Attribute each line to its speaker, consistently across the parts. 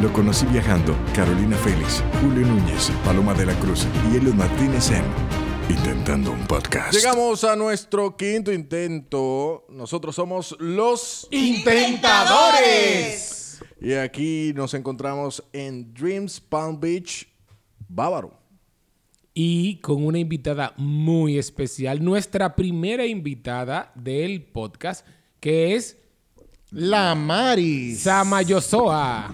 Speaker 1: Lo conocí viajando. Carolina Félix, Julio Núñez, Paloma de la Cruz y Elio Martínez en Intentando un Podcast.
Speaker 2: Llegamos a nuestro quinto intento. Nosotros somos los
Speaker 3: Intentadores.
Speaker 2: Y aquí nos encontramos en Dreams Palm Beach, Bávaro.
Speaker 3: Y con una invitada muy especial, nuestra primera invitada del podcast, que es
Speaker 4: La Maris.
Speaker 3: Sama Yosoa.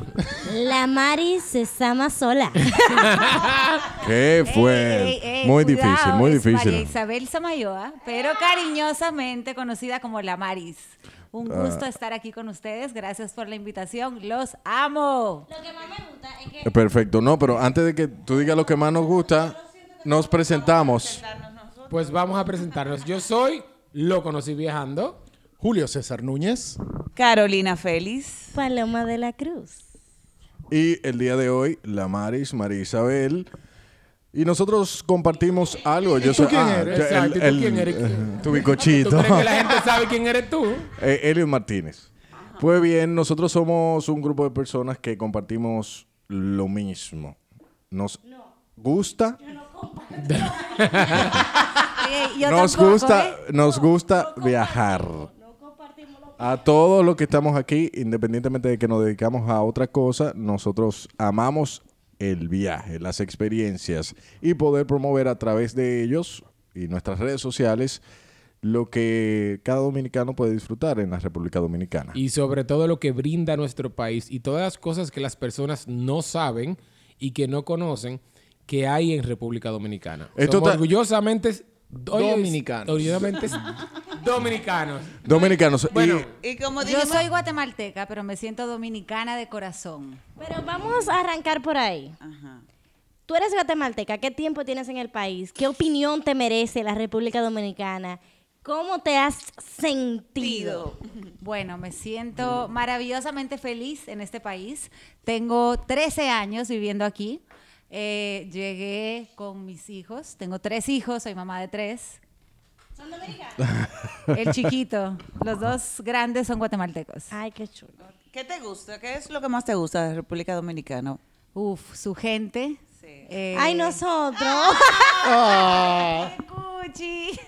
Speaker 5: La Mari se sama sola.
Speaker 2: ¿Qué fue?
Speaker 6: Ey, ey, ey,
Speaker 2: muy
Speaker 6: cuidado,
Speaker 2: difícil, muy
Speaker 6: es María
Speaker 2: difícil.
Speaker 6: Isabel Samayoa, pero cariñosamente conocida como La Maris. Un
Speaker 2: Ah.
Speaker 6: gusto estar aquí con ustedes. Gracias por la invitación. Los amo.
Speaker 5: Lo que más me gusta es que
Speaker 2: Perfecto, no, pero antes de que tú digas lo que más nos gusta, nos presentamos.
Speaker 3: Pues vamos a presentarnos. Yo soy, lo conocí viajando.
Speaker 4: Julio César Núñez.
Speaker 7: Carolina Félix.
Speaker 5: Paloma de la Cruz.
Speaker 2: Y el día de hoy, la Maris, María Isabel. Y nosotros compartimos algo. Yo
Speaker 4: tú
Speaker 2: soy,
Speaker 4: quién
Speaker 2: ah,
Speaker 4: eres?
Speaker 2: yo-
Speaker 3: Exacto, ¿y tú quién eres?
Speaker 2: tu
Speaker 3: ¿Tú
Speaker 2: bicochito.
Speaker 3: crees que la gente sabe quién eres tú?
Speaker 2: Eh, Elio Martínez. Pues bien, nosotros somos un grupo de personas que compartimos lo mismo. Nos gusta,
Speaker 6: yo
Speaker 2: nos
Speaker 6: tampoco,
Speaker 2: gusta,
Speaker 6: ¿eh?
Speaker 2: nos gusta viajar. A todos los que estamos aquí, independientemente de que nos dedicamos a otra cosa, nosotros amamos el viaje, las experiencias y poder promover a través de ellos y nuestras redes sociales lo que cada dominicano puede disfrutar en la República Dominicana.
Speaker 3: Y sobre todo lo que brinda nuestro país y todas las cosas que las personas no saben y que no conocen que hay en República Dominicana.
Speaker 2: Esto
Speaker 3: Somos orgullosamente
Speaker 4: Dominicanos.
Speaker 3: Orgullosamente dominicanos.
Speaker 2: Dominicanos.
Speaker 3: Bueno,
Speaker 2: y
Speaker 7: Y como
Speaker 6: Yo soy guatemalteca, pero me siento dominicana de corazón.
Speaker 5: Pero vamos a arrancar por ahí.
Speaker 7: Ajá.
Speaker 5: Tú eres guatemalteca. ¿Qué tiempo tienes en el país? ¿Qué opinión te merece la República Dominicana? ¿Cómo te has sentido?
Speaker 6: Bueno, me siento maravillosamente feliz en este país. Tengo 13 años viviendo aquí. Eh, llegué con mis hijos. Tengo tres hijos, soy mamá de tres.
Speaker 5: ¿Son dominicanos?
Speaker 6: El chiquito, los dos grandes son guatemaltecos.
Speaker 5: Ay, qué chulo.
Speaker 7: ¿qué te gusta? ¿Qué es lo que más te gusta de República Dominicana?
Speaker 6: Uf, su gente.
Speaker 7: Sí.
Speaker 6: Eh,
Speaker 5: Ay, nosotros.
Speaker 6: Cuchi.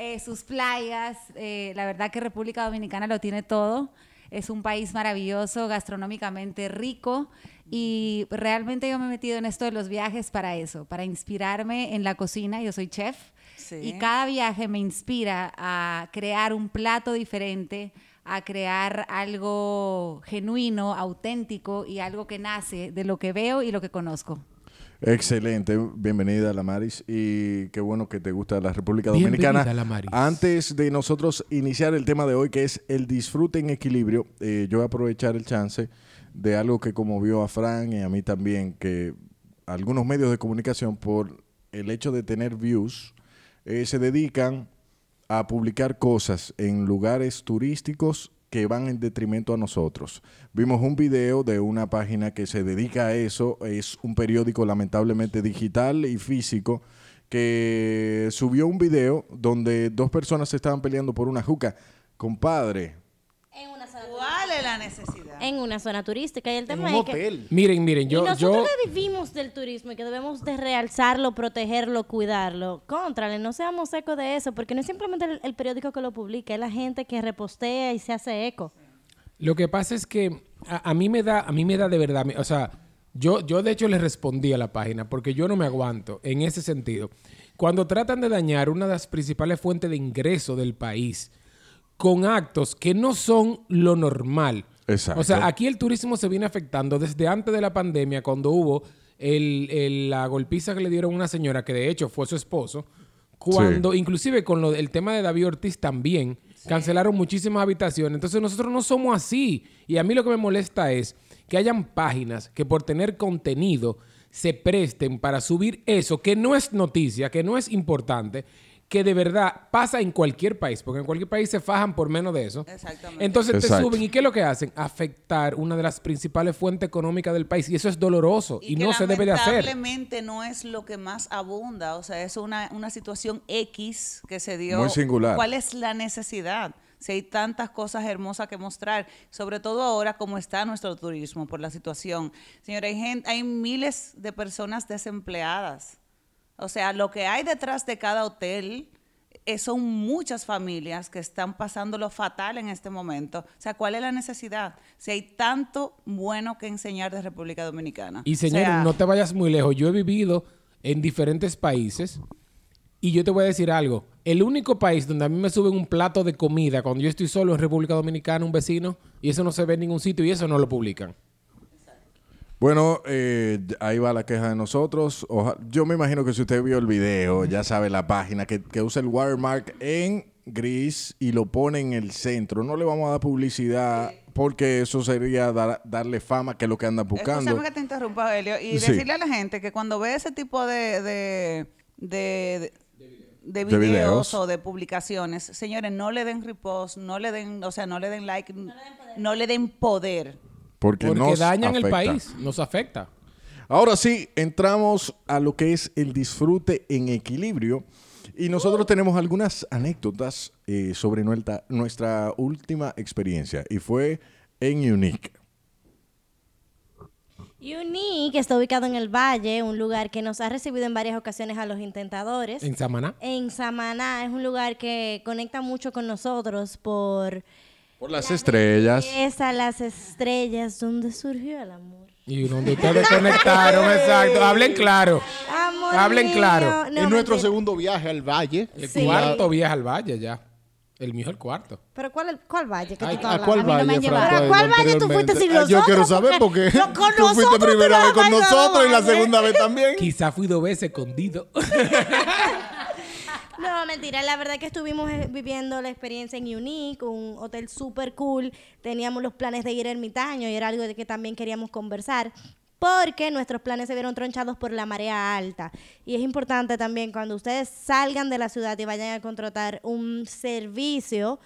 Speaker 6: Eh, sus playas. eh, la verdad que República Dominicana lo tiene todo. Es un país maravilloso, gastronómicamente rico. Y realmente yo me he metido en esto de los viajes para eso, para inspirarme en la cocina. Yo soy chef.
Speaker 7: Sí.
Speaker 6: Y cada viaje me inspira a crear un plato diferente, a crear algo genuino, auténtico y algo que nace de lo que veo y lo que conozco.
Speaker 2: Excelente, bienvenida la Maris y qué bueno que te gusta la República
Speaker 3: Bienvenida,
Speaker 2: Dominicana.
Speaker 3: Lamaris.
Speaker 2: Antes de nosotros iniciar el tema de hoy que es el disfrute en equilibrio, eh, yo voy a aprovechar el chance de algo que conmovió a Fran y a mí también, que algunos medios de comunicación por el hecho de tener views eh, se dedican a publicar cosas en lugares turísticos que van en detrimento a nosotros. Vimos un video de una página que se dedica a eso, es un periódico lamentablemente digital y físico, que subió un video donde dos personas se estaban peleando por una juca. Compadre,
Speaker 7: ¿Cuál es la necesidad?
Speaker 5: en una zona turística. Y el
Speaker 4: En
Speaker 5: tema
Speaker 4: un
Speaker 5: es que...
Speaker 4: hotel.
Speaker 3: Miren, miren,
Speaker 5: y
Speaker 3: yo,
Speaker 5: nosotros
Speaker 3: yo,
Speaker 5: que vivimos del turismo y que debemos de realzarlo, protegerlo, cuidarlo. Contrale, no seamos ecos de eso, porque no es simplemente el, el periódico que lo publica, es la gente que repostea y se hace eco.
Speaker 3: Lo que pasa es que a, a mí me da, a mí me da de verdad, o sea, yo, yo de hecho le respondí a la página porque yo no me aguanto en ese sentido. Cuando tratan de dañar una de las principales fuentes de ingreso del país con actos que no son lo normal.
Speaker 2: Exacto.
Speaker 3: O sea, aquí el turismo se viene afectando desde antes de la pandemia, cuando hubo el- el- la golpiza que le dieron a una señora, que de hecho fue su esposo, cuando, inclusive con lo, el tema de David Ortiz también, cancelaron muchísimas habitaciones. Entonces nosotros no somos así. Y a mí lo que me molesta es que hayan páginas que por tener contenido se presten para subir eso, que no es noticia, que no es importante, que de verdad pasa en cualquier país, porque en cualquier país se fajan por menos de eso.
Speaker 7: Exactamente.
Speaker 3: Entonces te suben y ¿qué es lo que hacen? Afectar una de las principales fuentes económicas del país y eso es doloroso y,
Speaker 7: que
Speaker 3: no se debe de hacer.
Speaker 7: Lamentablemente no es lo que más abunda, o sea, es una, una situación X que se dio.
Speaker 2: Muy singular.
Speaker 7: ¿Cuál es la necesidad? si hay tantas cosas hermosas que mostrar, sobre todo ahora como está nuestro turismo por la situación. Señora, hay, gente, hay miles de personas desempleadas. O sea, lo que hay detrás de cada hotel eh, son muchas familias que están pasando lo fatal en este momento. O sea, ¿cuál es la necesidad? Si hay tanto bueno que enseñar de República Dominicana.
Speaker 3: Y
Speaker 7: O sea,
Speaker 3: no te vayas muy lejos. Yo he vivido en diferentes países y yo te voy a decir algo. El único país donde a mí me suben un plato de comida cuando yo estoy solo en República Dominicana, un vecino, y eso no se ve en ningún sitio y eso no lo publican.
Speaker 2: Bueno, eh, ahí va la queja de nosotros. Oja- yo me imagino que si usted vio el video, ya sabe la página que, que usa el watermark en gris y lo pone en el centro. No le vamos a dar publicidad porque eso sería dar- darle fama que es lo que anda buscando.
Speaker 7: Escúchame que te interrumpa, Helio, y
Speaker 2: Sí.
Speaker 7: decirle a la gente que cuando ve ese tipo de, de, de, de
Speaker 2: De
Speaker 7: videos,
Speaker 2: videos.
Speaker 7: o de publicaciones, señores, no le den repost, no le den, o sea, no le den like, no le den poder.
Speaker 2: Porque,
Speaker 3: Porque
Speaker 2: nos
Speaker 3: dañan el
Speaker 2: afecta.
Speaker 3: país, nos afecta.
Speaker 2: Ahora sí, entramos a lo que es el disfrute en equilibrio. Y nosotros tenemos algunas anécdotas eh, sobre nuestra, nuestra última experiencia. Y fue en Unique.
Speaker 5: Unique está ubicado en el Valle, un lugar que nos ha recibido en varias ocasiones a los intentadores.
Speaker 3: En Samaná.
Speaker 5: En Samaná es un lugar que conecta mucho con nosotros por
Speaker 2: Por las estrellas.
Speaker 5: esa, las estrellas, donde surgió el amor.
Speaker 3: Y donde ustedes conectaron, exacto. Hablen claro.
Speaker 5: Amor
Speaker 3: Hablen
Speaker 5: mío.
Speaker 3: claro.
Speaker 5: No,
Speaker 4: es nuestro
Speaker 5: mentira.
Speaker 4: segundo viaje al valle.
Speaker 3: El
Speaker 5: Sí.
Speaker 3: cuarto viaje al valle ya. El mío es el cuarto.
Speaker 5: Pero ¿cuál, cuál valle que tú
Speaker 3: Ay,
Speaker 5: estás
Speaker 4: ¿A
Speaker 5: hablando?
Speaker 4: cuál
Speaker 6: A mí no me
Speaker 4: valle,
Speaker 6: han llevado.
Speaker 4: Franco?
Speaker 5: ¿Pero a cuál valle tú fuiste sin
Speaker 4: Ah, Yo
Speaker 5: nosotros?
Speaker 4: quiero saber porque
Speaker 5: no, con
Speaker 4: tú fuiste
Speaker 5: nosotros
Speaker 4: primera
Speaker 5: tú
Speaker 4: vez con
Speaker 5: no
Speaker 4: nosotros y la segunda vez también.
Speaker 3: Quizá fui dos veces escondido.
Speaker 5: No, mentira. La verdad que estuvimos eh, viviendo la experiencia en Unique, un hotel súper cool. Teníamos los planes de ir ermitaño y era algo de que también queríamos conversar. Porque nuestros planes se vieron tronchados por la marea alta. Y es importante también cuando ustedes salgan de la ciudad y vayan a contratar un servicio,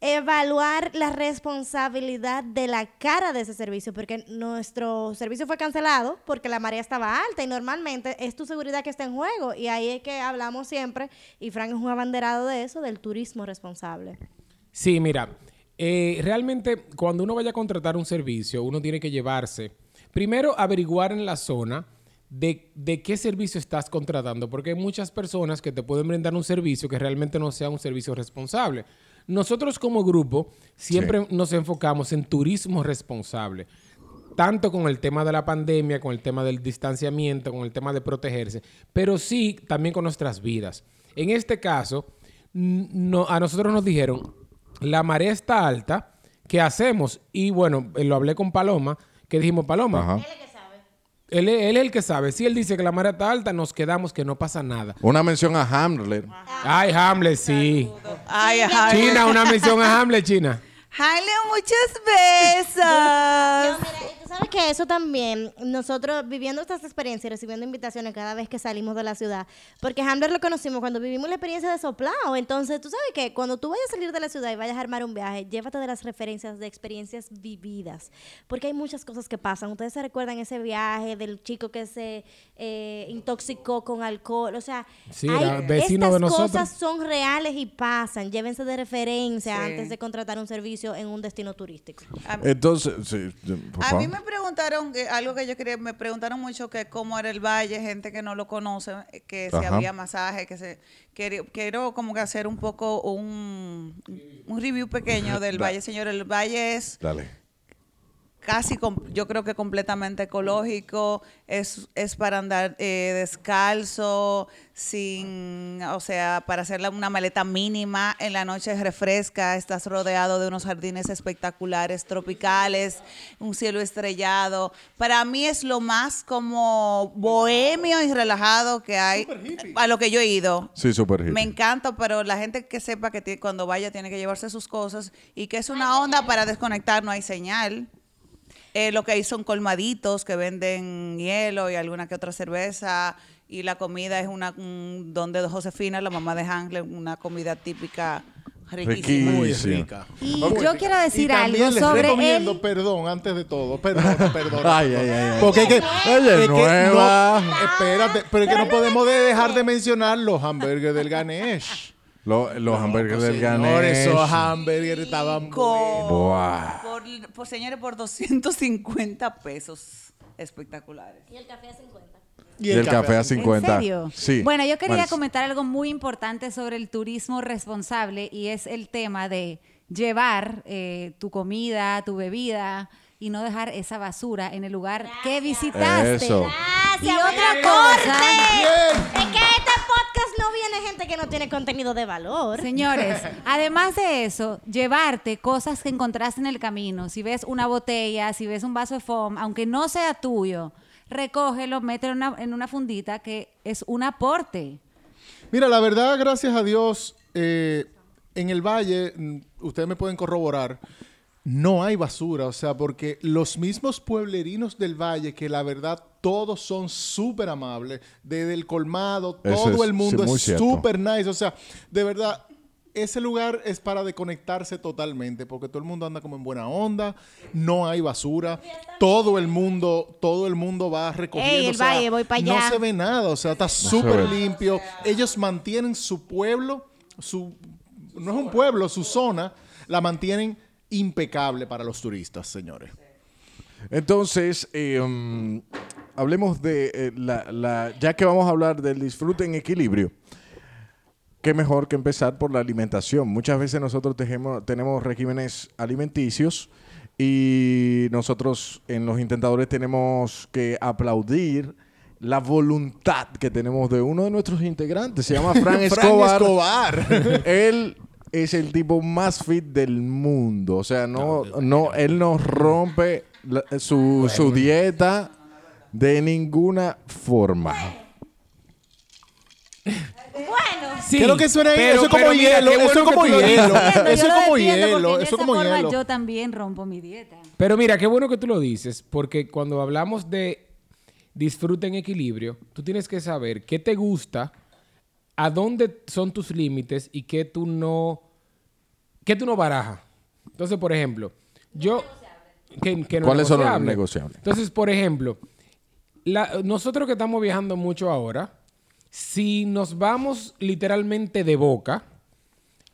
Speaker 5: evaluar la responsabilidad de la cara de ese servicio, porque nuestro servicio fue cancelado porque la marea estaba alta y normalmente es tu seguridad que está en juego y ahí es que hablamos siempre y Frank es un abanderado de eso, del turismo responsable.
Speaker 3: Sí, mira, eh, realmente cuando uno vaya a contratar un servicio, uno tiene que llevarse, primero averiguar en la zona de, de qué servicio estás contratando, porque hay muchas personas que te pueden brindar un servicio que realmente no sea un servicio responsable. Nosotros como grupo siempre nos enfocamos en turismo responsable tanto con el tema de la pandemia, con el tema del distanciamiento, con el tema de protegerse, pero sí también con nuestras vidas. En este caso, no, a nosotros nos dijeron, la marea está alta, ¿qué hacemos? Y bueno, eh, lo hablé con Paloma, que dijimos, Paloma,
Speaker 2: Ajá.
Speaker 3: Él, es- él es el que sabe. Si él dice que la marea está alta, nos quedamos, que no pasa nada.
Speaker 2: Una mención a Hamlet.
Speaker 3: Ay, Hamlet, sí.
Speaker 7: Ay, ay.
Speaker 3: China, una mención a Hamlet, China.
Speaker 7: Jale, muchos besos.
Speaker 5: Sabes que eso también, nosotros viviendo estas experiencias y recibiendo invitaciones cada vez que salimos de la ciudad, porque Hamler lo conocimos cuando vivimos la experiencia de soplado, entonces tú sabes que cuando tú vayas a salir de la ciudad y vayas a armar un viaje, llévate de las referencias de experiencias vividas, porque hay muchas cosas que pasan. Ustedes se recuerdan ese viaje del chico que se eh, intoxicó con alcohol, o sea,
Speaker 3: Sí,
Speaker 5: hay-
Speaker 3: era vecino
Speaker 5: estas
Speaker 3: de nosotros.
Speaker 5: cosas son reales y pasan. Llévense de referencia
Speaker 7: Sí.
Speaker 5: antes de contratar un servicio en un destino turístico.
Speaker 2: Entonces, sí, por
Speaker 7: A
Speaker 2: favor.
Speaker 7: mí me preguntaron, que- algo que yo quería, me preguntaron mucho que cómo era el valle, gente que no lo conoce, eh, que si
Speaker 2: Ajá.
Speaker 7: había masaje, que se... Quiero, quiero como que hacer un poco un, un review pequeño del
Speaker 2: Da-
Speaker 7: valle, señor. El valle es
Speaker 2: Dale.
Speaker 7: Casi, yo creo que completamente ecológico, es, es para andar eh, descalzo, sin, o sea, para hacer una maleta mínima, en la noche refresca, estás rodeado de unos jardines espectaculares, tropicales, un cielo estrellado. Para mí es lo más como bohemio y relajado que hay, a lo que yo he ido.
Speaker 2: Sí, súper hippie.
Speaker 7: Me encanta, pero la gente que sepa que cuando vaya tiene que llevarse sus cosas y que es una onda para desconectar, no hay señal. Eh, lo que hay son colmaditos que venden hielo y alguna que otra cerveza. Y la comida es una un don de Josefina, la mamá de Hangle, una comida típica riquísima.
Speaker 4: Muy rica.
Speaker 6: Y
Speaker 2: Ok.
Speaker 6: yo quiero decir
Speaker 4: y
Speaker 6: algo
Speaker 4: les
Speaker 6: sobre
Speaker 4: recomiendo,
Speaker 6: él.
Speaker 4: perdón, antes de todo, perdón, perdón.
Speaker 2: Ay, ay, ay, ay.
Speaker 4: Porque es que,
Speaker 2: Ella es
Speaker 4: que
Speaker 2: nueva.
Speaker 4: no, espérate, pero es que no podemos de- dejar de mencionar los hamburgues del Ganesh.
Speaker 2: Lo- los hamburgues del
Speaker 4: Señores, esos
Speaker 2: Ganesh.
Speaker 4: hamburgues estaban
Speaker 7: Con- por, por, señores, por 250 pesos espectaculares.
Speaker 5: Y el café a 50.
Speaker 2: Y el café a
Speaker 6: ¿En
Speaker 2: 50.
Speaker 6: serio?
Speaker 2: Sí.
Speaker 6: Bueno, yo quería comentar algo muy importante sobre el turismo responsable y es el tema de llevar eh, tu comida, tu bebida y no dejar esa basura en el lugar que visitaste.
Speaker 2: Eso.
Speaker 5: Gracias.
Speaker 6: Y otra cosa,
Speaker 5: corte. Es que este podcast no viene gente que no tiene contenido de valor.
Speaker 6: Señores, además de eso, llevarte cosas que encontraste en el camino. Si ves una botella, si ves un vaso de foam, aunque no sea tuyo, recógelo, mételo en una, en una fundita que es un aporte.
Speaker 4: Mira, la verdad, gracias a Dios, eh, en el valle, mm, ustedes me pueden corroborar, no hay basura, o sea, porque los mismos pueblerinos del valle, que la verdad todos son súper amables, desde el colmado,
Speaker 2: Eso
Speaker 4: todo
Speaker 2: es,
Speaker 4: el mundo es súper nice, o sea, de verdad, ese lugar es para desconectarse totalmente, porque todo el mundo anda como en buena onda, no hay basura, todo el mundo, todo el mundo va recogiendo.
Speaker 5: Ey, el
Speaker 4: o sea,
Speaker 5: valle, voy pa'
Speaker 4: No
Speaker 5: allá.
Speaker 4: se ve nada, o sea, está
Speaker 2: se
Speaker 4: súper limpio. Ellos mantienen su pueblo, su no es un pueblo, su zona, la mantienen impecable para los turistas, señores.
Speaker 2: Entonces, eh, um, hablemos de eh, la, la- ya que vamos a hablar del disfrute en equilibrio. Qué mejor que empezar por la alimentación. Muchas veces nosotros tejemos- tenemos regímenes alimenticios y nosotros en los intentadores tenemos que aplaudir la voluntad que tenemos de uno de nuestros integrantes. Se llama Fran Escobar.
Speaker 4: Escobar.
Speaker 2: él es el tipo más fit del mundo. O sea, no, no, él no rompe la- su, su dieta de ninguna forma.
Speaker 5: Bueno,
Speaker 3: Sí,
Speaker 4: Creo que eso era-
Speaker 3: pero-
Speaker 4: eso es como
Speaker 3: pero mira,
Speaker 4: hielo,
Speaker 3: qué
Speaker 4: eso como
Speaker 3: que tú lo
Speaker 4: hielo.
Speaker 3: dices.
Speaker 6: Entiendo,
Speaker 4: Eso como hielo, eso como
Speaker 6: forma
Speaker 4: hielo.
Speaker 6: Yo también rompo mi dieta.
Speaker 3: Pero mira, qué bueno que tú lo dices, porque cuando hablamos de disfrute en equilibrio, tú tienes que saber qué te gusta, a dónde son tus límites y qué tú no, qué tú no barajas. Entonces, por ejemplo, yo... que- que no es
Speaker 2: ¿Cuáles son los
Speaker 3: negociable.
Speaker 2: negociables?
Speaker 3: Entonces, por ejemplo, la- nosotros que estamos viajando mucho ahora, si nos vamos literalmente de boca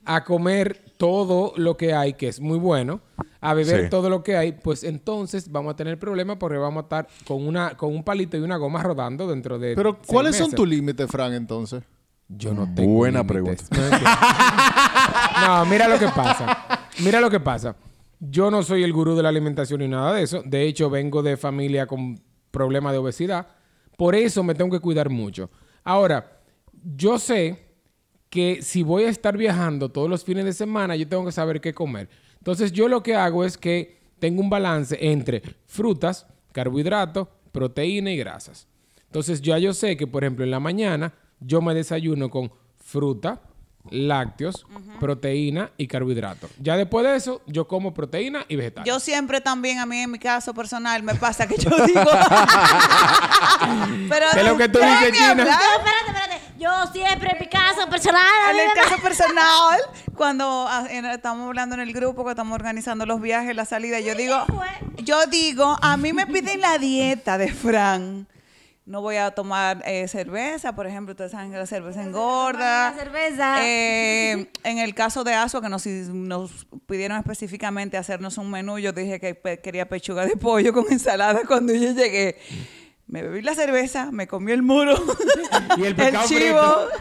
Speaker 3: a comer todo lo que hay, que es muy bueno, a beber
Speaker 2: Sí.
Speaker 3: todo lo que hay, pues entonces vamos a tener problemas porque vamos a estar con una con un palito y una goma rodando dentro de
Speaker 4: Pero,
Speaker 3: seis
Speaker 4: ¿cuáles son tus límites, Fran, entonces?
Speaker 3: Yo no tengo
Speaker 2: Buena
Speaker 3: entiendo. No, mira lo que pasa. Mira lo que pasa. Yo no soy el gurú de la alimentación ni nada de eso. De hecho, vengo de familia con problemas de obesidad. Por eso me tengo que cuidar mucho. Ahora, yo sé que si voy a estar viajando todos los fines de semana, yo tengo que saber qué comer. Entonces, yo lo que hago es que tengo un balance entre frutas, carbohidratos, proteína y grasas. Entonces, ya yo sé que, por ejemplo, en la mañana yo me desayuno con fruta, lácteos, proteína y carbohidratos. Ya después de eso, yo como proteína y vegetales.
Speaker 7: Yo siempre también, a mí en mi caso personal, me pasa que yo digo... Pero
Speaker 3: ¿Qué es lo que tú dices, China?
Speaker 5: espérate, espérate. Yo siempre, en mi caso personal.
Speaker 7: En el caso personal, cuando ah, en- estamos hablando en el grupo, que estamos organizando los viajes, la salida, yo digo, yo digo, a mí me piden la dieta de Fran. No voy a tomar eh, cerveza, por ejemplo, ustedes saben que la cerveza engorda.
Speaker 6: La cerveza.
Speaker 7: Eh, en el caso de Asua, que nos, nos pidieron específicamente hacernos un menú, yo dije que pe- quería pechuga de pollo con ensalada cuando yo llegué. Me bebí la cerveza, me comí el muro,
Speaker 3: Y el pescado
Speaker 7: chivo.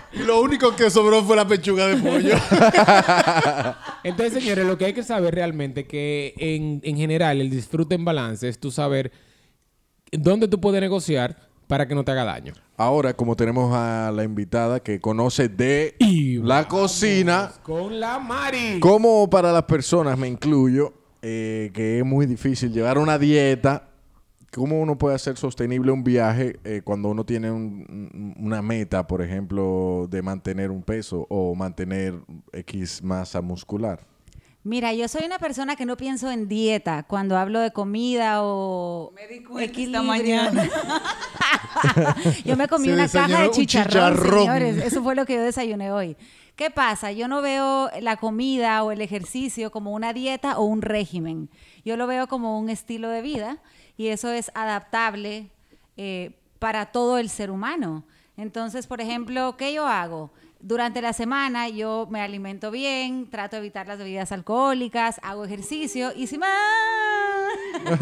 Speaker 3: frito.
Speaker 4: Lo único que sobró fue la pechuga de pollo.
Speaker 3: Entonces, señores, lo que hay que saber realmente que en, en general el disfrute en balance es tú saber dónde tú puedes negociar para que no te haga daño.
Speaker 2: Ahora, como tenemos a la invitada que conoce de
Speaker 3: Y
Speaker 2: la cocina,
Speaker 3: Con la Mari.
Speaker 2: como para las personas, me incluyo, eh, que es muy difícil llevar una dieta. ¿Cómo uno puede hacer sostenible un viaje eh, cuando uno tiene un- un- una meta, por ejemplo, de mantener un peso o mantener X masa muscular?
Speaker 6: Mira, yo soy una persona que no pienso en dieta cuando hablo de comida o
Speaker 7: Me di cuenta esta
Speaker 6: equilibrio.
Speaker 7: mañana.
Speaker 6: yo me comí
Speaker 4: Se
Speaker 6: una caja de
Speaker 4: un
Speaker 6: chicharrón,
Speaker 4: chicharrón.
Speaker 6: señores. Eso fue lo que yo desayuné hoy. ¿Qué pasa? Yo no veo la comida o el ejercicio como una dieta o un régimen. Yo lo veo como un estilo de vida y eso es adaptable eh, para todo el ser humano. Entonces, por ejemplo, ¿qué yo hago? Durante la semana yo me alimento bien, trato de evitar las bebidas alcohólicas, hago ejercicio y si más...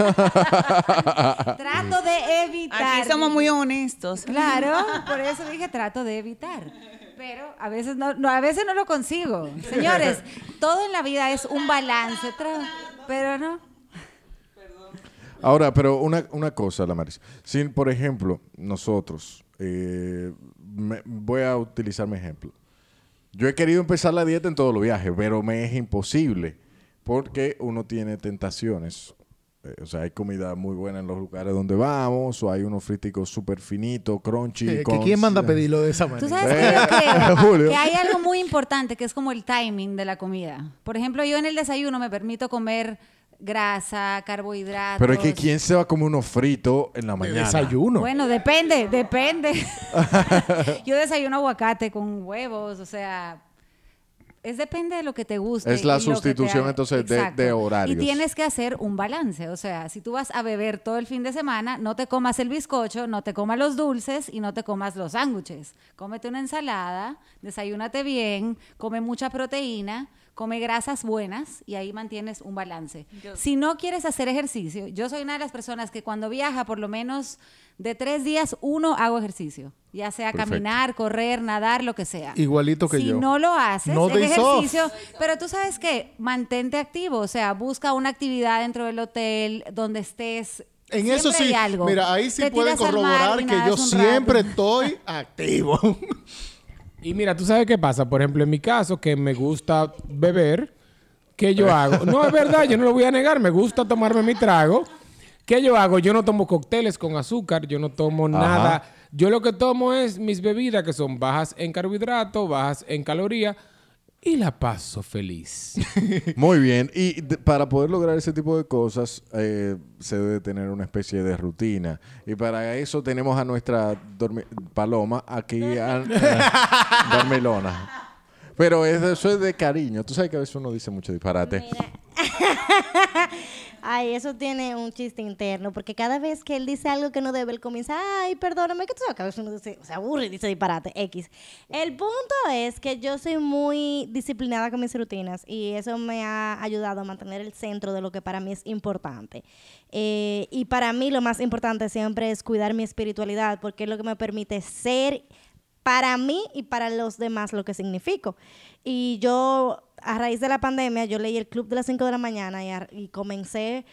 Speaker 6: trato de evitar.
Speaker 7: Aquí somos muy honestos.
Speaker 6: Claro, por eso dije trato de evitar. Pero a veces no, no, a veces no lo consigo. Señores, todo en la vida es un balance, pero no.
Speaker 2: Ahora, pero una, una cosa, Lamaris. Si, por ejemplo, nosotros, eh, me- voy a utilizar mi ejemplo. Yo he querido empezar la dieta en todos los viajes, pero me es imposible porque uno tiene tentaciones. Eh, o sea, hay comida muy buena en los lugares donde vamos, o hay unos fríticos súper finitos, crunchy.
Speaker 4: Que
Speaker 2: con-
Speaker 4: ¿Quién manda a pedirlo de esa manera?
Speaker 6: Tú sabes
Speaker 2: Eh,
Speaker 6: que yo creo
Speaker 2: Julio.
Speaker 6: que hay algo muy importante que es como el timing de la comida. Por ejemplo, yo en el desayuno me permito comer grasa, carbohidratos.
Speaker 2: Pero es que ¿quién se va a comer unos fritos en la mañana?
Speaker 4: desayuno.
Speaker 6: Bueno, depende, depende. yo desayuno aguacate con huevos, o sea, es depende de lo que te guste.
Speaker 2: Es la
Speaker 6: y lo que te
Speaker 2: sustitución, entonces, de-
Speaker 6: Exacto.
Speaker 2: de horarios.
Speaker 6: Y tienes que hacer un balance, o sea, si tú vas a beber todo el fin de semana, no te comas el bizcocho, no te comas los dulces y no te comas los sándwiches. Cómete una ensalada, desayúnate bien, come mucha proteína, come grasas buenas y ahí mantienes un balance. Si no quieres hacer ejercicio, yo soy una de las personas que cuando viaja por lo menos de tres días, uno hago ejercicio, ya sea
Speaker 2: Perfecto.
Speaker 6: caminar, correr, nadar, lo que sea.
Speaker 4: Igualito que
Speaker 6: si
Speaker 4: yo.
Speaker 6: no lo haces,
Speaker 4: No off.
Speaker 6: ejercicio, pero tú sabes que mantente activo, o sea, busca una actividad dentro del hotel donde estés.
Speaker 4: En
Speaker 6: Siempre
Speaker 4: eso sí,
Speaker 6: hay algo.
Speaker 4: mira, ahí sí pueden corroborar que yo siempre estoy activo.
Speaker 3: Y mira, tú sabes qué pasa. Por ejemplo, en mi caso, que me gusta beber, ¿qué yo hago? No, es verdad, yo no lo voy a negar. Me gusta tomarme mi trago. ¿Qué yo hago? Yo no tomo cócteles con azúcar, yo no tomo nada. Yo lo que tomo es mis bebidas que son bajas en carbohidratos, bajas en calorías y la paso feliz.
Speaker 2: Muy bien. Y para poder lograr ese tipo de cosas, eh, se debe tener una especie de rutina. Y para eso tenemos a nuestra paloma aquí, a, a- dormilona. Pero eso es de cariño. Tú sabes que a veces uno dice mucho disparate.
Speaker 5: Ay, eso tiene un chiste interno, porque cada vez que él dice algo que no debe, él comienza, ay, perdóname, que tú sabes que a veces uno dice- se aburre y dice disparate, X. El punto es que yo soy muy disciplinada con mis rutinas y eso me ha ayudado a mantener el centro de lo que para mí es importante. Eh, y para mí lo más importante siempre es cuidar mi espiritualidad, porque es lo que me permite ser para mí y para los demás lo que significo. Y yo, a raíz de la pandemia, yo leí el Club de las 5 de la mañana y, comencé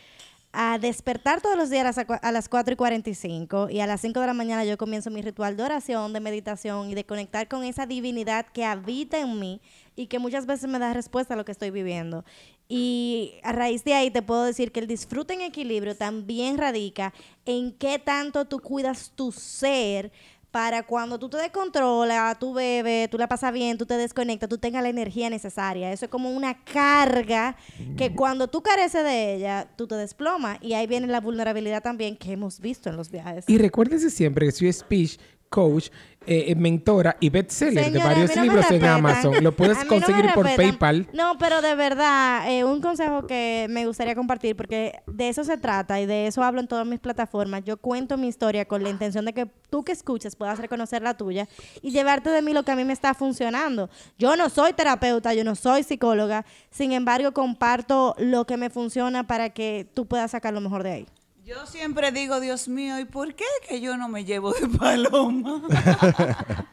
Speaker 5: a despertar todos los días a las, a las 4 y 45 y a las 5 de la mañana yo comienzo mi ritual de oración, de meditación y de conectar con esa divinidad que habita en mí y que muchas veces me da respuesta a lo que estoy viviendo. Y a raíz de ahí te puedo decir que el disfrute en equilibrio también radica en qué tanto tú cuidas tu ser para cuando tú te descontrolas, tú bebes, tú la pasas bien, tú te desconectas, tú tengas la energía necesaria. Eso es como una carga que cuando tú careces de ella, tú te desplomas. Y ahí viene la vulnerabilidad también que hemos visto en los viajes.
Speaker 3: y recuérdense siempre que soy speech coach, eh, eh, mentora y bestseller de
Speaker 5: Señora,
Speaker 3: varios
Speaker 5: no
Speaker 3: libros en. Amazon. Lo puedes
Speaker 5: no
Speaker 3: conseguir por. PayPal.
Speaker 5: No, pero de verdad, eh, un consejo que me gustaría compartir, porque de eso se trata y de eso hablo en todas mis plataformas. Yo cuento mi historia con la intención de que tú que escuches puedas reconocer la tuya y llevarte de mí lo que a mí me está funcionando. Yo no soy terapeuta, yo no soy psicóloga, sin embargo comparto lo que me funciona para que tú puedas sacar lo mejor de ahí.
Speaker 7: Yo siempre digo, Dios mío, ¿y por qué que yo no me llevo de paloma?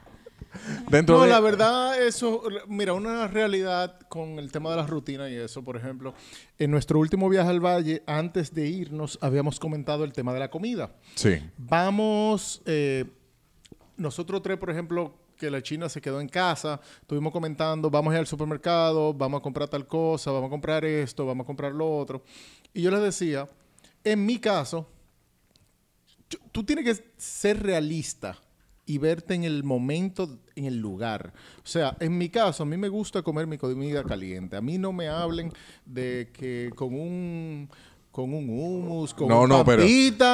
Speaker 2: Dentro
Speaker 4: No,
Speaker 2: de...
Speaker 4: la verdad, eso, mira, una realidad con el tema de las rutinas y eso, por ejemplo, en nuestro último viaje al valle, antes de irnos, habíamos comentado el tema de la comida.
Speaker 2: Sí.
Speaker 4: Vamos, eh, nosotros tres, por ejemplo, que la China se quedó en casa, estuvimos comentando, vamos a ir al supermercado, vamos a comprar tal cosa, vamos a comprar esto, vamos a comprar lo otro. Y yo les decía, en mi caso, tú tienes que ser realista y verte en el momento, en el lugar. O sea, en mi caso, a mí me gusta comer mi comida caliente. A mí no me hablen de que con un con un hummus, con
Speaker 2: No,
Speaker 4: un
Speaker 2: no, pero-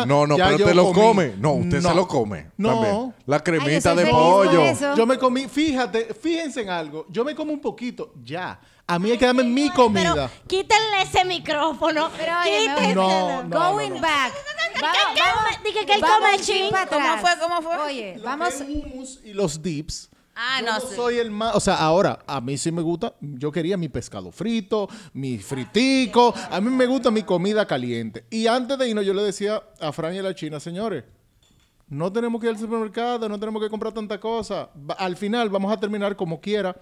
Speaker 2: no, no,
Speaker 4: ya
Speaker 2: pero
Speaker 4: yo
Speaker 2: te lo
Speaker 4: comí.
Speaker 2: come. No, usted se lo come
Speaker 4: No.
Speaker 2: también. La cremita de pollo.
Speaker 4: Yo me comí, fíjate, fíjense en algo. Yo me como un poquito, ya. A mí hay que darme mi
Speaker 5: Pero
Speaker 4: comida.
Speaker 5: quítenle ese micrófono.
Speaker 6: Pero oye,
Speaker 5: Quítenle.
Speaker 4: No, no,
Speaker 6: Going
Speaker 4: no, no.
Speaker 6: back.
Speaker 5: ¿Qué-
Speaker 6: Vamos,
Speaker 5: qué-
Speaker 6: vamos-
Speaker 5: Dije que él come
Speaker 6: chin
Speaker 7: ¿Cómo fue? ¿Cómo fue?
Speaker 6: Oye,
Speaker 4: Lo
Speaker 6: vamos.
Speaker 4: que y los dips.
Speaker 6: Ah,
Speaker 4: Yo
Speaker 6: no
Speaker 4: no
Speaker 6: sé.
Speaker 4: soy el más, o sea, ahora a mí sí me gusta, yo quería mi pescado frito, mi fritico, a mí me gusta mi comida caliente. Y antes de irnos yo le decía a Fran y a la China, señores, no tenemos que ir al supermercado, no tenemos que comprar tanta cosa. Al final vamos a terminar como quiera,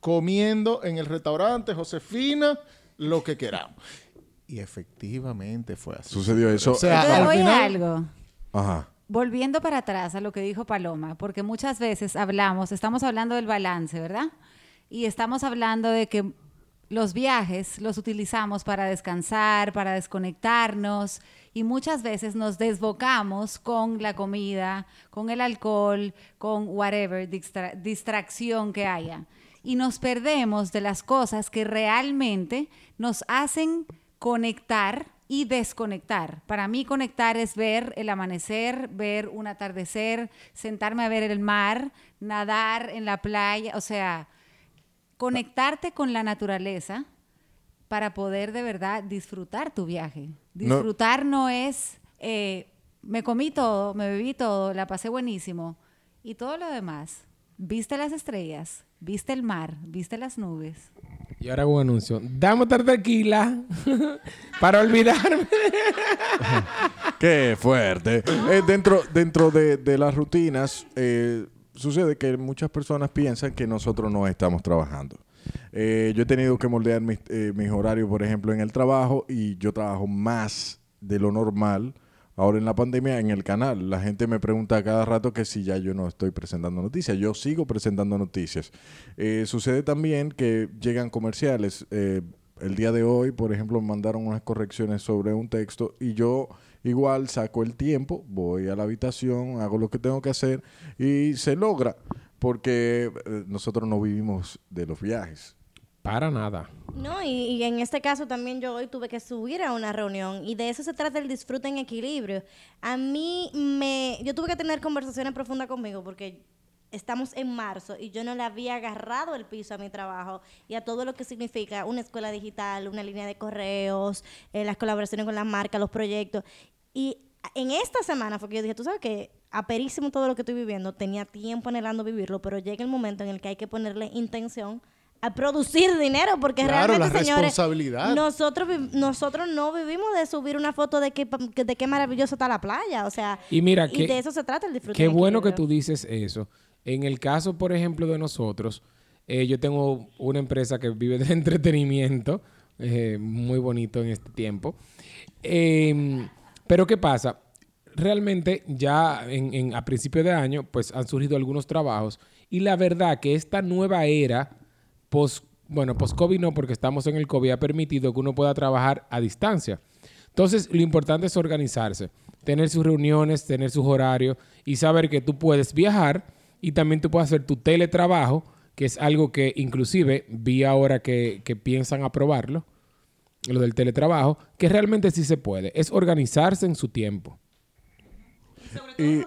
Speaker 4: comiendo en el restaurante Josefina, lo que queramos. Y efectivamente fue así.
Speaker 2: Sucedió eso.
Speaker 4: O sea,
Speaker 6: Entonces, algo.
Speaker 2: Ajá.
Speaker 6: Volviendo para atrás a lo que dijo Paloma, porque muchas veces hablamos, estamos hablando del balance, ¿verdad? Y estamos hablando de que los viajes los utilizamos para descansar, para desconectarnos y muchas veces nos desbocamos con la comida, con el alcohol, con whatever distra- distracción que haya. Y nos perdemos de las cosas que realmente nos hacen conectar y desconectar. Para mí conectar es ver el amanecer, ver un atardecer, sentarme a ver el mar, nadar en la playa, o sea, conectarte con la naturaleza para poder de verdad disfrutar tu viaje.
Speaker 2: No-
Speaker 6: Disfrutar no, es, eh, me comí todo, me bebí todo, la pasé buenísimo y todo lo demás. Viste las estrellas, viste el mar, viste las nubes.
Speaker 3: Y ahora hago un anuncio. Dame otra tequila para olvidarme.
Speaker 2: Qué fuerte. Eh, dentro dentro de, de las rutinas, eh, sucede que muchas personas piensan que nosotros no estamos trabajando. Eh, yo he tenido que moldear mis, eh, mis horarios, por ejemplo, en el trabajo y yo trabajo más de lo normal. Ahora en la pandemia en el canal, la gente me pregunta a cada rato que si ya yo no estoy presentando noticias. Yo sigo presentando noticias. Eh, sucede también que llegan comerciales. Eh, el día de hoy, por ejemplo, me mandaron unas correcciones sobre un texto y yo igual saco el tiempo, voy a la habitación, hago lo que tengo que hacer y se logra porque eh, nosotros no vivimos de los viajes.
Speaker 3: Para nada.
Speaker 5: No, y, en este caso también yo hoy tuve que subir a una reunión y de eso se trata el disfrute en equilibrio. A mí me, yo tuve que tener conversaciones profundas conmigo porque estamos en marzo y yo no le había agarrado el piso a mi trabajo y a todo lo que significa una escuela digital, una línea de correos, eh, las colaboraciones con las marcas, los proyectos. Y en esta semana fue que yo dije, tú sabes que aperísimo todo lo que estoy viviendo, tenía tiempo anhelando vivirlo, pero llega el momento en el que hay que ponerle intención a producir dinero, porque
Speaker 4: Claro,
Speaker 5: realmente,
Speaker 4: la
Speaker 5: señores,
Speaker 4: responsabilidad.
Speaker 5: nosotros, nosotros no vivimos de subir una foto de que, que- de qué maravilloso está la playa, o sea,
Speaker 3: Y mira
Speaker 5: y
Speaker 3: que-
Speaker 5: de eso se trata el disfrute.
Speaker 3: Qué
Speaker 5: en
Speaker 3: bueno que tú dices eso. En el caso, por ejemplo, de nosotros, eh, yo tengo una empresa que vive del entretenimiento, eh, muy bonito en este tiempo. Eh, pero ¿qué pasa? Realmente ya en, en- a principio de año, pues han surgido algunos trabajos y la verdad que esta nueva era post, bueno, post-COVID no, porque estamos en el COVID, ha permitido que uno pueda trabajar a distancia. Entonces, lo importante es organizarse, tener sus reuniones, tener sus horarios y saber que tú puedes viajar y también tú puedes hacer tu teletrabajo, que es algo que inclusive vi ahora que, que piensan aprobarlo, lo del teletrabajo, que realmente sí se puede. Es organizarse en su tiempo.
Speaker 2: Y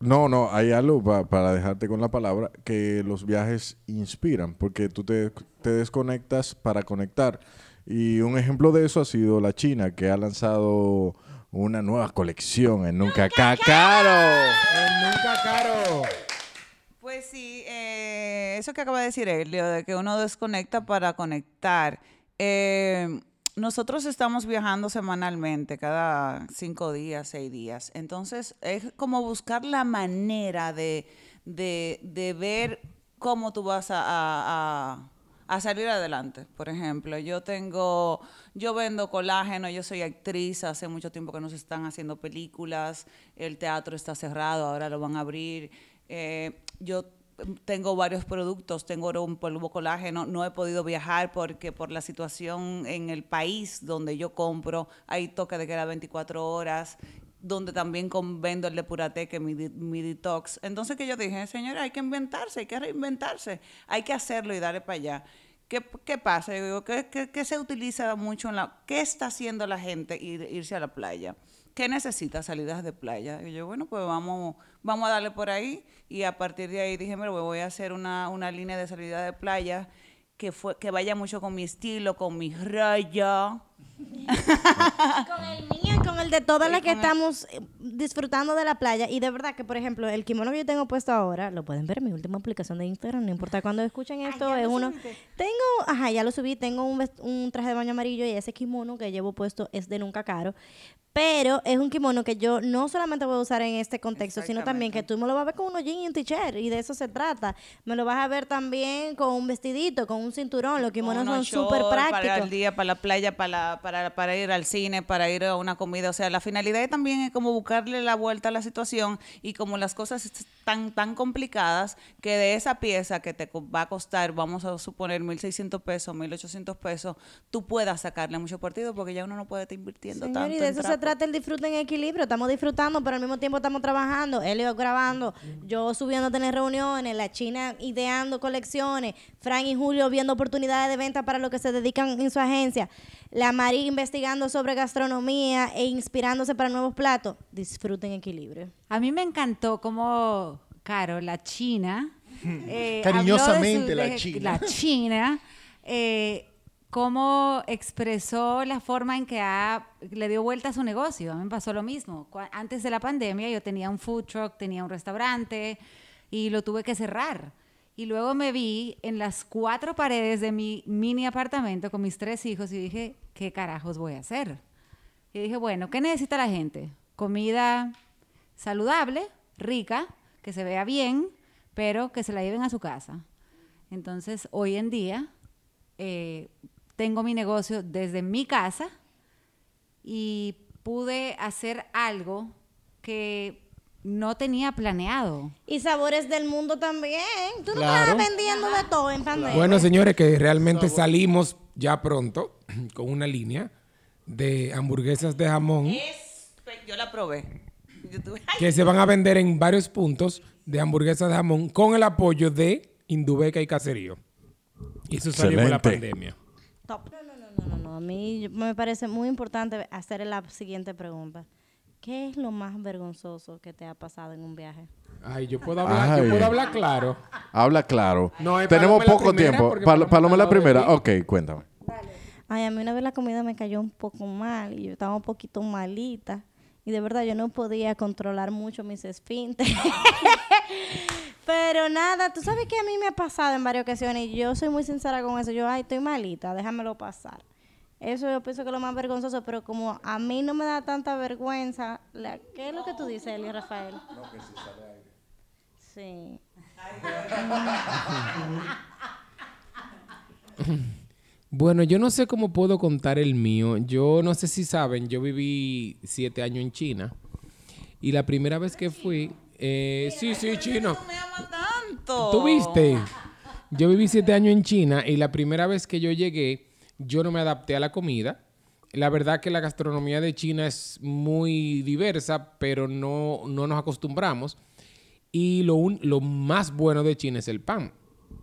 Speaker 2: no, no, hay algo pa- para dejarte con la palabra, que los viajes inspiran, porque tú te, te desconectas para conectar. Y un ejemplo de eso ha sido la China, que ha lanzado una nueva colección en Nunca Caro.
Speaker 3: nunca caro.
Speaker 7: Pues sí, eh, eso que acaba de decir Elio, de que uno desconecta para conectar. Eh, nosotros estamos viajando semanalmente, cada cinco días, seis días. Entonces, es como buscar la manera de, de- de ver cómo tú vas a, a- a- salir adelante. Por ejemplo, yo tengo, yo vendo colágeno, yo soy actriz, hace mucho tiempo que no se están haciendo películas, el teatro está cerrado, ahora lo van a abrir. Eh, yo tengo varios productos, tengo un polvo colágeno, no he podido viajar porque por la situación en el país donde yo compro, hay toque de queda 24 horas, donde también con- vendo el Depurate, que mi, mi detox. Entonces que yo dije, señora, hay que inventarse, hay que reinventarse, hay que hacerlo y darle para allá. ¿Qué, qué pasa? Yo digo, ¿qué, qué- qué se utiliza mucho en la... ¿Qué está haciendo la gente ir, irse a la playa? ¿Qué necesita salidas de playa? Y yo, bueno, pues vamos, vamos a darle por ahí. Y a partir de ahí dije, pues voy a hacer una, una línea de salida de playa que, fue, que vaya mucho con mi estilo, con mi raya.
Speaker 5: Con el mío y con el de todas las que
Speaker 7: el-
Speaker 5: estamos eh, disfrutando de la playa. Y de verdad que, por ejemplo, el kimono que yo tengo puesto ahora, lo pueden ver en mi última aplicación de Instagram, no importa cuando escuchen esto, es uno. Tengo, ajá, ya lo subí, tengo un, un traje de baño amarillo y ese kimono que llevo puesto es de nunca caro. Pero es un kimono que yo no solamente voy a usar en este contexto, sino también que tú me lo vas a ver con unos jeans y un t-shirt, y de eso se trata. Me lo vas a ver también con un vestidito, con un cinturón. Los kimonos son súper
Speaker 7: shorts Para
Speaker 5: prácticos.
Speaker 7: el día, para la playa, para, para, para ir al cine, para ir a una comida. O sea, la finalidad también es como buscarle la vuelta a la situación y como las cosas están tan complicadas que de esa pieza que te va a costar, vamos a suponer, 1.600 pesos, 1.800 pesos, tú puedas sacarle mucho partido porque ya uno no puede estar invirtiendo
Speaker 5: Señor,
Speaker 7: tanto.
Speaker 5: y de
Speaker 7: en
Speaker 5: eso se
Speaker 7: trapo.
Speaker 5: Trata el disfrute en equilibrio. Estamos disfrutando, pero al mismo tiempo estamos trabajando. Elio grabando, yo subiendo a tener reuniones, la China ideando colecciones, Frank y Julio viendo oportunidades de venta para lo que se dedican en su agencia, la Mari investigando sobre gastronomía e inspirándose para nuevos platos. Disfruten equilibrio.
Speaker 6: A mí me encantó como, Caro, la China. eh,
Speaker 4: Cariñosamente,
Speaker 6: habló de
Speaker 4: la China.
Speaker 6: La China. eh, cómo expresó la forma en que ha- le dio vuelta a su negocio. A mí me pasó lo mismo. Antes de la pandemia yo tenía un food truck, tenía un restaurante y lo tuve que cerrar. Y luego me vi en las cuatro paredes de mi mini apartamento con mis tres hijos y dije, ¿qué carajos voy a hacer? Y dije, bueno, ¿qué necesita la gente? Comida saludable, rica, que se vea bien, pero que se la lleven a su casa. Entonces, hoy en día, eh, tengo mi negocio desde mi casa y pude hacer algo que no tenía planeado.
Speaker 5: Y sabores del mundo también. Tú no
Speaker 3: Claro.
Speaker 5: estás vendiendo de todo en pandemia.
Speaker 3: Bueno, señores, que realmente salimos ya pronto con una línea de hamburguesas de jamón
Speaker 7: Es- Yo la probé. Yo tuve- Ay,
Speaker 3: que se van a vender en varios puntos de hamburguesas de jamón con el apoyo de Indubeca y Caserío. Y eso salió con la pandemia.
Speaker 5: Top. No, no, no, no, no, no. A mí me parece muy importante hacer la siguiente pregunta. ¿Qué es lo más vergonzoso que te ha pasado en un viaje?
Speaker 3: Ay, yo puedo hablar, yo puedo hablar claro.
Speaker 2: Habla claro.
Speaker 3: No,
Speaker 2: Tenemos poco
Speaker 3: primera,
Speaker 2: tiempo. Pal-
Speaker 3: Paloma
Speaker 2: la primera. Ok, cuéntame.
Speaker 5: Ay, a mí una vez la comida me cayó un poco mal y yo estaba un poquito malita. Y de verdad yo no podía controlar mucho mis esfínteres. Pero nada, tú sabes que a mí me ha pasado en varias ocasiones y yo soy muy sincera con eso. Yo, ay, estoy malita, déjamelo pasar. Eso yo pienso que es lo más vergonzoso, pero como a mí no me da tanta vergüenza, la- ¿qué es lo que tú dices, Eli Rafael? Sí.
Speaker 3: Bueno, yo no sé cómo puedo contar el mío. Yo no sé si saben, yo viví siete años en China. Y la primera vez que fui, eh, sí, sí, chino.
Speaker 7: no me ama tanto.
Speaker 3: ¿Tú viste? Yo viví siete años en China y la primera vez que yo llegué, yo no me adapté a la comida. La verdad que la gastronomía de China es muy diversa, pero no, no nos acostumbramos. Y lo, un- lo más bueno de China es el pan.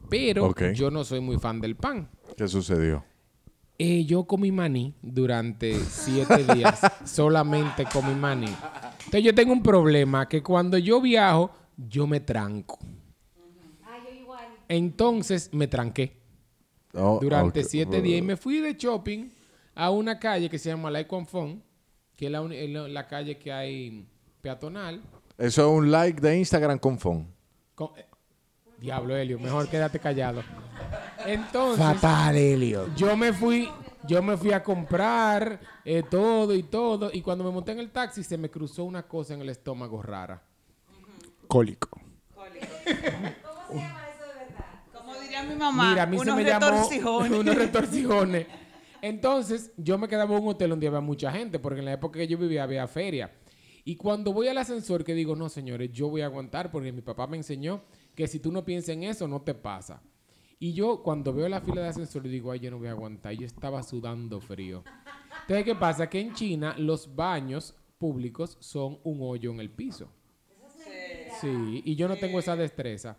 Speaker 3: Pero yo no soy muy fan del pan.
Speaker 2: ¿Qué sucedió?
Speaker 3: Eh, yo comí maní durante siete días. Solamente comí maní. Entonces yo tengo un problema que cuando yo viajo, yo me tranco. Entonces me tranqué
Speaker 2: Oh,
Speaker 3: durante siete días y me fui de shopping a una calle que se llama Kwang Fong, que es la, la- la calle que hay peatonal.
Speaker 2: Eso es un like de Instagram con phone.
Speaker 3: Con- eh, diablo, Helio, mejor quédate callado. Entonces,
Speaker 2: Fatal, Helio.
Speaker 3: yo me fui, yo me fui a comprar eh, todo y todo. Y cuando me monté en el taxi, se me cruzó una cosa en el estómago rara.
Speaker 2: Cólico.
Speaker 7: Como diría mi mamá,
Speaker 3: Mira, a mí se
Speaker 7: unos
Speaker 3: me llamó
Speaker 7: retorcijones.
Speaker 3: unos retorcijones. Entonces, yo me quedaba en un hotel donde había mucha gente, porque en la época que yo vivía había feria. Y cuando voy al ascensor, que digo, no, señores, yo voy a aguantar, porque mi papá me enseñó que si tú no piensas en eso, no te pasa. Y yo, cuando veo la fila de ascensor, digo, ay, yo no voy a aguantar. Yo estaba sudando frío. Entonces, ¿qué pasa? Que en China los baños públicos son un hoyo en el piso. Sí, y yo no tengo esa destreza.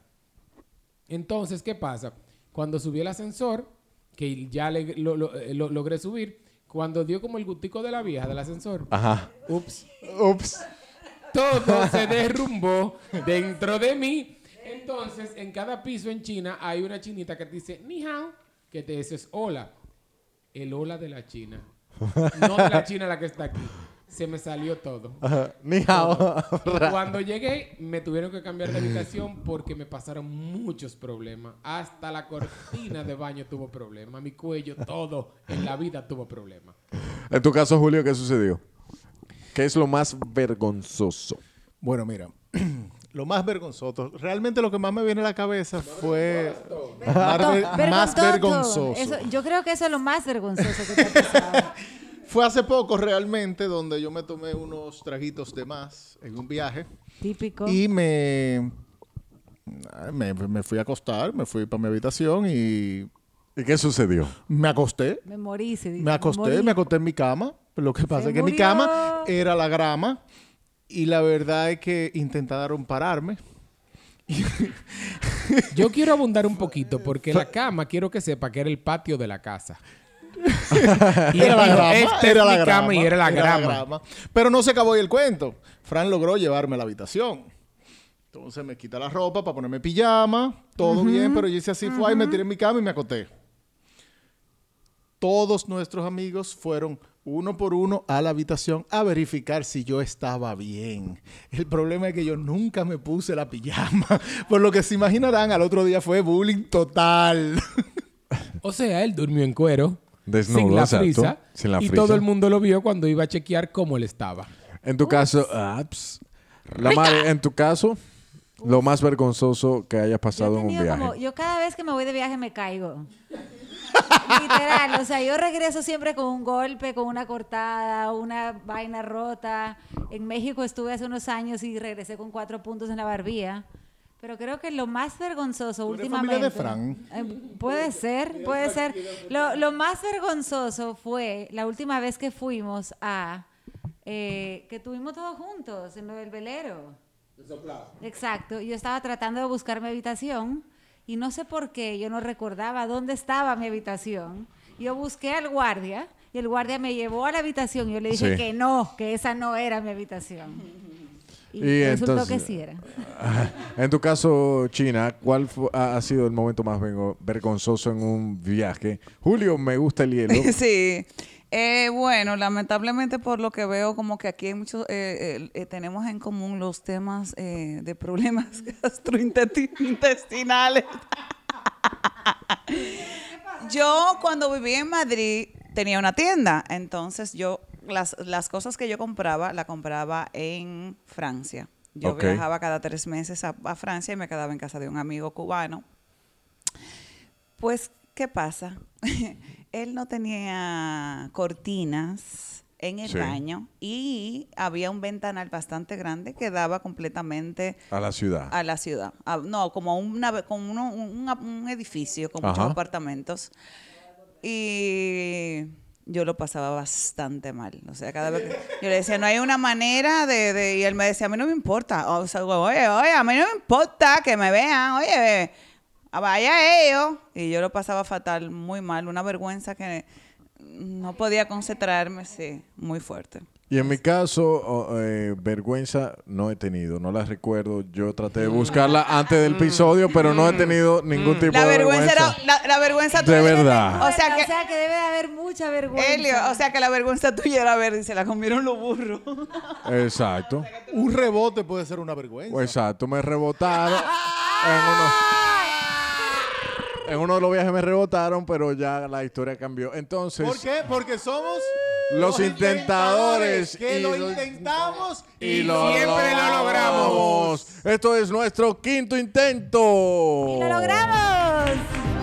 Speaker 3: Entonces, ¿qué pasa? Cuando subí el ascensor, que ya le- lo- lo- eh, lo- logré subir, cuando dio como el gustico de la vieja del ascensor,
Speaker 2: Ajá.
Speaker 3: ups,
Speaker 2: Ups.
Speaker 3: todo se derrumbó dentro de mí. Entonces, en cada piso en China hay una chinita que te dice, ni hao, que te dice es hola. El hola de la China. No de la China la que está aquí, se me salió todo.
Speaker 2: Ni hao.
Speaker 3: Cuando llegué, me tuvieron que cambiar de habitación porque me pasaron muchos problemas. Hasta la cortina de baño tuvo problemas. Mi cuello, todo en la vida tuvo problemas.
Speaker 2: En tu caso, Julio, ¿qué sucedió? ¿Qué es lo más vergonzoso?
Speaker 4: Bueno, mira, lo más vergonzoso, realmente lo que más me viene a la cabeza fue más, ver- más
Speaker 6: Vergonzoso. Eso- yo creo que eso es lo más vergonzoso que te ha pasado.
Speaker 4: Fue hace poco realmente donde yo me tomé unos traguitos de más en un viaje
Speaker 6: Típico.
Speaker 4: y me, me, me fui a acostar, me fui para mi habitación y
Speaker 2: ¿Y qué sucedió?
Speaker 4: me acosté.
Speaker 6: Me morí, se dice.
Speaker 4: Me acosté, me acosté en mi cama. Lo que pasa
Speaker 6: Se
Speaker 4: es que mi cama era la grama y la verdad es que intentaron pararme.
Speaker 3: Yo quiero abundar un poquito porque la cama quiero que sepa que era el patio de la casa. y
Speaker 4: Era la grama,
Speaker 3: "Esta
Speaker 4: era la grama,
Speaker 3: y era la grama.
Speaker 4: Pero no se acabó ahí el cuento. Fran logró llevarme a la habitación. Entonces me quita la ropa para ponerme pijama, todo bien, pero yo hice así, fue y me tiré en mi cama y me acosté. Todos nuestros amigos fueron uno por uno a la habitación a verificar si yo estaba bien. El problema es que yo nunca me puse la pijama. Por lo que se imaginarán, al otro día fue bullying total.
Speaker 3: O sea, él durmió en cuero.
Speaker 2: Desnudo,
Speaker 3: sin la
Speaker 2: exacto.
Speaker 3: frisa.
Speaker 2: Sin la
Speaker 3: y
Speaker 2: frisa.
Speaker 3: todo el mundo lo vio cuando iba a chequear cómo él estaba.
Speaker 2: En tu caso, ah, la madre, en tu caso, lo más vergonzoso que haya pasado en un viaje.
Speaker 6: como- yo cada vez que me voy de viaje me caigo. Literal, o sea, yo regreso siempre con un golpe, con una cortada, una vaina rota. En México estuve hace unos años y regresé con cuatro puntos en la barbilla. Pero creo que lo más vergonzoso
Speaker 4: ¿Tú eres
Speaker 6: últimamente.
Speaker 4: familia de
Speaker 6: Eh, puede ser, puede ser. Lo, lo más vergonzoso fue la última vez que fuimos a. eh, que tuvimos todos juntos en lo del velero. Exacto. Yo estaba tratando de buscar mi habitación y no sé por qué yo no recordaba dónde estaba mi habitación. Yo busqué al guardia y el guardia me llevó a la habitación. Yo le dije
Speaker 2: Sí.
Speaker 6: que no, que esa no era mi habitación. Y,
Speaker 2: Y
Speaker 6: resultó
Speaker 2: entonces-
Speaker 6: que sí era.
Speaker 2: En tu caso, China, ¿cuál ha, sido el momento más vergonzoso en un viaje? Julio, me gusta el hielo.
Speaker 7: Sí. Eh, bueno, lamentablemente por lo que veo, como que aquí hay muchos, eh, eh, tenemos en común los temas eh, de problemas gastrointestinales. yo cuando vivía en Madrid tenía una tienda, entonces yo las, las cosas que yo compraba, la compraba en Francia. Yo viajaba cada tres meses a, a Francia y me quedaba en casa de un amigo cubano. Pues, ¿qué pasa? Él no tenía cortinas en el
Speaker 2: Sí.
Speaker 7: baño y había un ventanal bastante grande que daba completamente
Speaker 2: A la ciudad.
Speaker 7: a la ciudad. A- no, como, una, como uno- un, un edificio con muchos apartamentos. Y yo lo pasaba bastante mal. O sea, cada vez que yo le decía, no hay una manera de, de- Y él me decía, a mí no me importa. O sea, oye, oye, a mí no me importa que me vean. Oye, vaya ellos. Y yo lo pasaba fatal, muy mal. Una vergüenza que no podía concentrarme, sí, muy fuerte.
Speaker 2: Y en mi caso, eh, vergüenza no he tenido, no la recuerdo. Yo traté de buscarla antes del episodio, pero no he tenido ningún tipo
Speaker 7: Mm. La
Speaker 2: de
Speaker 7: vergüenza
Speaker 2: vergüenza.
Speaker 7: era, la, la vergüenza
Speaker 2: De
Speaker 7: tuya-
Speaker 2: verdad.
Speaker 7: O sea que,
Speaker 6: que debe de haber mucha vergüenza.
Speaker 7: Elio, o sea que la vergüenza tuya era ver y se la comieron los burros.
Speaker 2: Exacto.
Speaker 4: Un rebote puede ser una vergüenza.
Speaker 2: Exacto, me rebotaron. En uno, en uno de los viajes me rebotaron, pero ya la historia cambió. Entonces,
Speaker 4: ¿Por qué? Porque somos
Speaker 2: Los intentadores
Speaker 4: que
Speaker 2: y
Speaker 4: lo intentamos
Speaker 2: y lo
Speaker 3: Siempre lo logramos.
Speaker 2: Esto es nuestro quinto intento.
Speaker 6: ¡Y lo logramos!